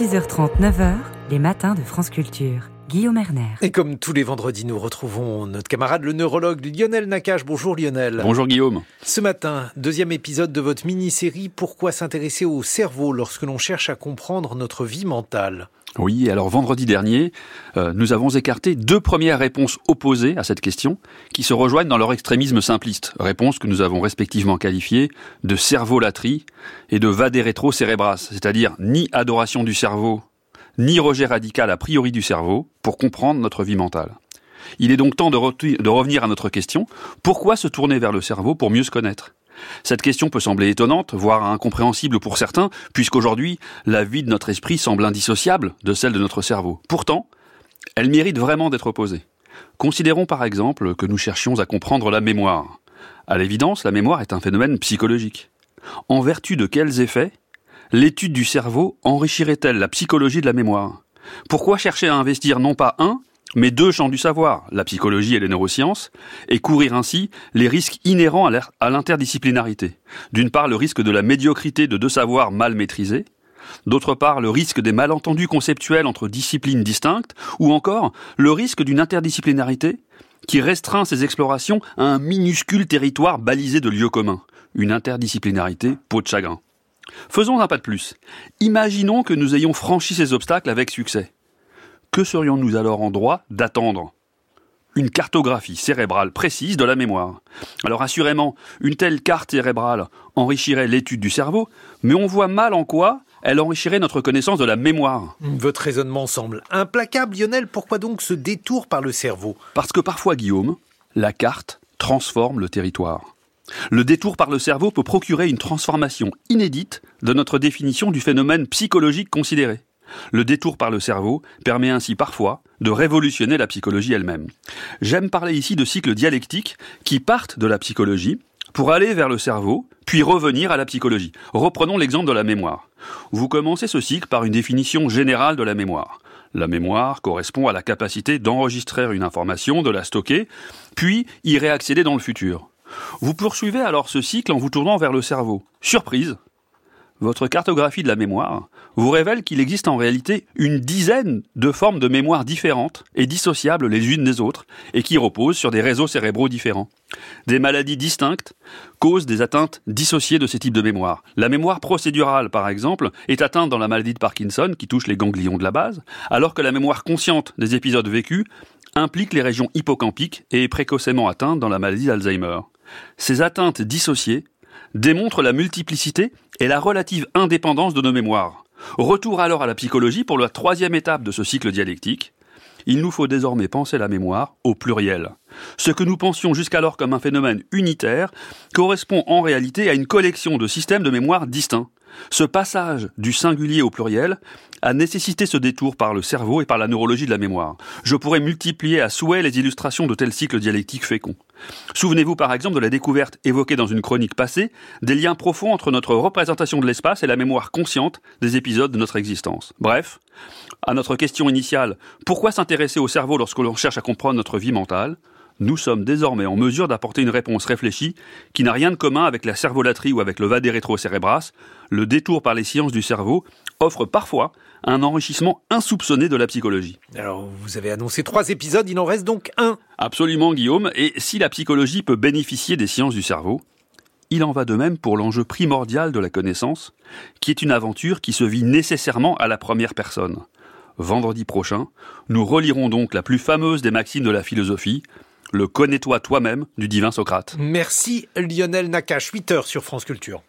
6h30, 9h, les matins de France Culture. Guillaume Erner. Et comme tous les vendredis, nous retrouvons notre camarade le neurologue Lionel Nakache. Bonjour Lionel. Bonjour Guillaume. Ce matin, deuxième épisode de votre mini-série Pourquoi s'intéresser au cerveau lorsque l'on cherche à comprendre notre vie mentale? Oui, alors vendredi dernier, euh, nous avons écarté deux premières réponses opposées à cette question, qui se rejoignent dans leur extrémisme simpliste, réponses que nous avons respectivement qualifiées de cervolatrie et de rétro cérébras, c'est-à-dire ni adoration du cerveau, ni rejet radical a priori du cerveau pour comprendre notre vie mentale. Il est donc temps de revenir à notre question, pourquoi se tourner vers le cerveau pour mieux se connaître? Cette question peut sembler étonnante, voire incompréhensible pour certains, puisqu'aujourd'hui, la vie de notre esprit semble indissociable de celle de notre cerveau. Pourtant, elle mérite vraiment d'être posée. Considérons par exemple que nous cherchions à comprendre la mémoire. À l'évidence, la mémoire est un phénomène psychologique. En vertu de quels effets l'étude du cerveau enrichirait-elle la psychologie de la mémoire? Pourquoi chercher à investir non pas un, mais deux champs du savoir, la psychologie et les neurosciences, et courir ainsi les risques inhérents à l'interdisciplinarité. D'une part, le risque de la médiocrité de deux savoirs mal maîtrisés, d'autre part, le risque des malentendus conceptuels entre disciplines distinctes, ou encore le risque d'une interdisciplinarité qui restreint ses explorations à un minuscule territoire balisé de lieux communs, une interdisciplinarité peau de chagrin. Faisons un pas de plus. Imaginons que nous ayons franchi ces obstacles avec succès que serions-nous alors en droit d'attendre une cartographie cérébrale précise de la mémoire. Alors assurément, une telle carte cérébrale enrichirait l'étude du cerveau, mais on voit mal en quoi elle enrichirait notre connaissance de la mémoire. Votre raisonnement semble implacable, Lionel. Pourquoi donc ce détour par le cerveau? Parce que parfois, Guillaume, la carte transforme le territoire. Le détour par le cerveau peut procurer une transformation inédite de notre définition du phénomène psychologique considéré. Le détour par le cerveau permet ainsi parfois de révolutionner la psychologie elle-même. J'aime parler ici de cycles dialectiques qui partent de la psychologie pour aller vers le cerveau, puis revenir à la psychologie. Reprenons l'exemple de la mémoire. Vous commencez ce cycle par une définition générale de la mémoire. La mémoire correspond à la capacité d'enregistrer une information, de la stocker, puis y réaccéder dans le futur. Vous poursuivez alors ce cycle en vous tournant vers le cerveau. Surprise, votre cartographie de la mémoire vous révèle qu'il existe en réalité une dizaine de formes de mémoire différentes et dissociables les unes des autres, et qui reposent sur des réseaux cérébraux différents. Des maladies distinctes causent des atteintes dissociées de ces types de mémoire. La mémoire procédurale, par exemple, est atteinte dans la maladie de Parkinson, qui touche les ganglions de la base, alors que la mémoire consciente des épisodes vécus implique les régions hippocampiques et est précocement atteinte dans la maladie d'Alzheimer. Ces atteintes dissociées démontrent la multiplicité et la relative indépendance de nos mémoires. Retour alors à la psychologie pour la troisième étape de ce cycle dialectique. Il nous faut désormais penser la mémoire au pluriel. Ce que nous pensions jusqu'alors comme un phénomène unitaire correspond en réalité à une collection de systèmes de mémoire distincts. Ce passage du singulier au pluriel a nécessité ce détour par le cerveau et par la neurologie de la mémoire. Je pourrais multiplier à souhait les illustrations de tels cycles dialectiques féconds. Souvenez-vous par exemple de la découverte évoquée dans une chronique passée des liens profonds entre notre représentation de l'espace et la mémoire consciente des épisodes de notre existence. Bref, à notre question initiale, pourquoi s'intéresser au cerveau lorsque l'on cherche à comprendre notre vie mentale? Nous sommes désormais en mesure d'apporter une réponse réfléchie qui n'a rien de commun avec la cervolatrie ou avec le vadé rétro-cérébras. Le détour par les sciences du cerveau offre parfois un enrichissement insoupçonné de la psychologie. Alors, vous avez annoncé trois épisodes, il en reste donc un. Absolument, Guillaume. Et si la psychologie peut bénéficier des sciences du cerveau, il en va de même pour l'enjeu primordial de la connaissance, qui est une aventure qui se vit nécessairement à la première personne. Vendredi prochain, nous relirons donc la plus fameuse des maximes de la philosophie, le connais-toi toi-même du divin Socrate. Merci Lionel Nakache, 8 heures sur France Culture.